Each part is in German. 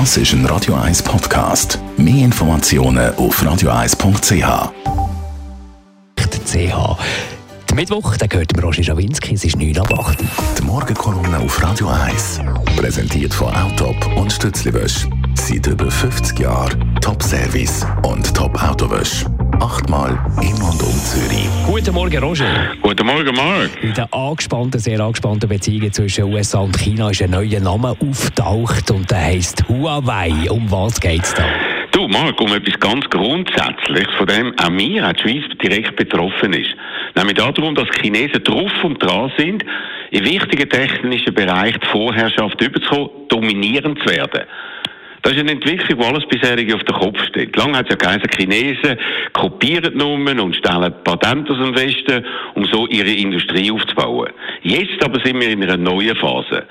Das ist ein Radio 1 Podcast. Mehr Informationen auf radio1.ch. CH. Der Mittwoch, der gehört Roger Schawinski, es ist 9 ab 8. Die Morgenkolumne auf Radio 1. Präsentiert von Autop und Stützliwösch. Seit über 50 Jahren Top-Service und Top-Autowösch. Achtmal in und um Zürich. Guten Morgen, Roger. Guten Morgen, Marc. In den angespannten, sehr angespannten Beziehungen zwischen USA und China ist ein neuer Name auftaucht und der heisst Huawei. Um was geht es da? Du, Marc, um etwas ganz Grundsätzliches, von dem auch auch die Schweiz, direkt betroffen ist. Nämlich darum, dass die Chinesen drauf und dran sind, in wichtigen technischen Bereichen die Vorherrschaft überzukommen, dominierend zu werden. Das ist eine Entwicklung, wo alles bisherige auf den Kopf steht. Lange hat es ja geheißen, Chinesen kopieren Nummern und stellen Patente aus dem Westen, um so ihre Industrie aufzubauen. Jetzt aber sind wir in einer neuen Phase.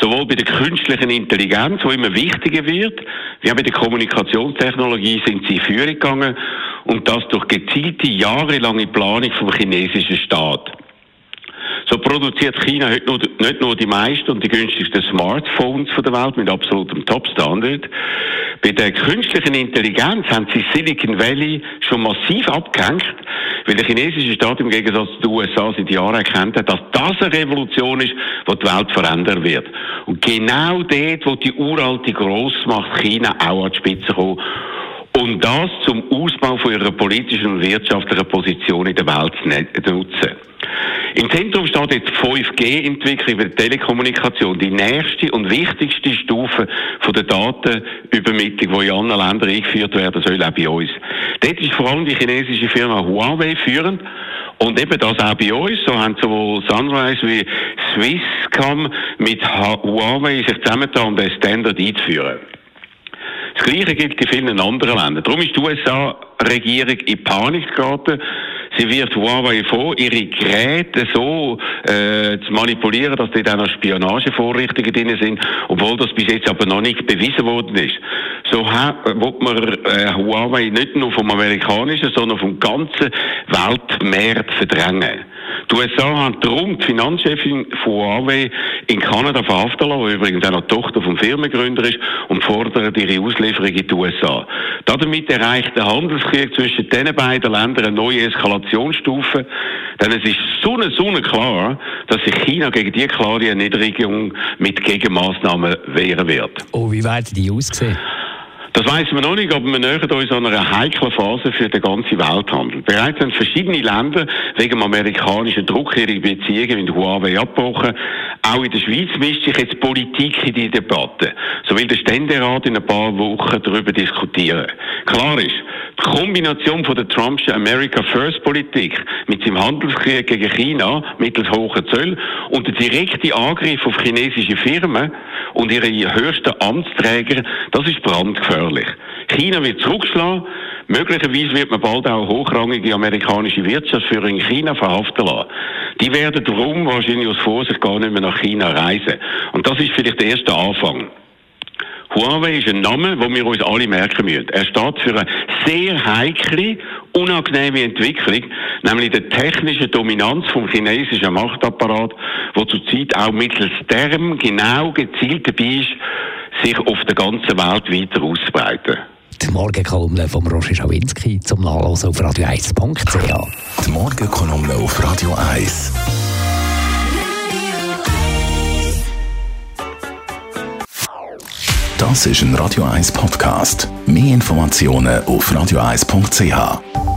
Sowohl bei der künstlichen Intelligenz, die immer wichtiger wird, wie auch bei der Kommunikationstechnologie sind sie Führung gegangen und das durch gezielte jahrelange Planung vom chinesischen Staat. Produziert China heute nicht nur die meisten und die günstigsten Smartphones der Welt mit absolutem Top-Standard. Bei der künstlichen Intelligenz haben sie Silicon Valley schon massiv abgehängt, weil der chinesische Staat im Gegensatz zu den USA seit Jahren erkennt hat, dass das eine Revolution ist, die die Welt verändern wird. Und genau dort, wo die uralte Grossmacht China auch an die Spitze kommt, und das zum Ausbau von ihrer politischen und wirtschaftlichen Position in der Welt zu nutzen. Im Zentrum steht jetzt 5G-Entwicklung der Telekommunikation, die nächste und wichtigste Stufe von der Datenübermittlung, die in anderen Ländern eingeführt werden soll, auch bei uns. Dort ist vor allem die chinesische Firma Huawei führend. Und eben das auch bei uns, so haben sowohl Sunrise wie Swisscom mit Huawei sich zusammengetan, um den Standard einzuführen. Das Gleiche gilt in vielen anderen Ländern. Darum ist die USA-Regierung in Panik geraten. Sie wirft Huawei vor, ihre Geräte so äh, zu manipulieren, dass dort auch noch Spionagevorrichtungen drin sind, obwohl das bis jetzt aber noch nicht bewiesen worden ist. So wird man äh, Huawei nicht nur vom amerikanischen, sondern vom ganzen Weltmarkt verdrängen. Die USA haben darum die Finanzchefin von Huawei in Kanada verhaften lassen, die übrigens auch noch Tochter vom Firmengründer ist, und fordert ihre Auslieferung in die USA. Damit erreicht der Handelskrieg zwischen diesen beiden Ländern eine neue Eskalationsstufe, denn es ist so eine klar, dass sich China gegen diese klare Erniedrigung mit Gegenmaßnahmen wehren wird. Oh, wie werden die aussehen? Das weiß man noch nicht, aber wir nähern uns an einer heiklen Phase für den ganzen Welthandel. Bereits haben verschiedene Länder wegen amerikanischen Druck ihre Beziehungen mit Huawei abgebrochen. Auch in der Schweiz mischt sich jetzt Politik in die Debatte. So will der Ständerat in ein paar Wochen darüber diskutieren. Klar ist, die Kombination von der Trumpschen America First Politik mit seinem Handelskrieg gegen China mittels hoher Zölle und der direkte Angriff auf chinesische Firmen und ihre höchsten Amtsträger, das ist brandgefährlich. China wird zurückschlagen, möglicherweise wird man bald auch hochrangige amerikanische Wirtschaftsführer in China verhaften lassen. Die werden darum wahrscheinlich aus Vorsicht gar nicht mehr nach China reisen. Und das ist vielleicht der erste Anfang. Huawei ist ein Name, den wir uns alle merken müssen. Er steht für eine sehr heikle, unangenehme Entwicklung, nämlich die technische Dominanz vom chinesischen Machtapparat, wo zurzeit auch mittels Term genau gezielt dabei ist, sich auf der ganzen Welt weiter auszubreiten. Die Morgenkolumne von Roger Schawinski zum Nachlesen auf radio1.ch. Die Morgenkolumne auf Radio 1. Das ist ein Radio 1 Podcast. Mehr Informationen auf radio1.ch.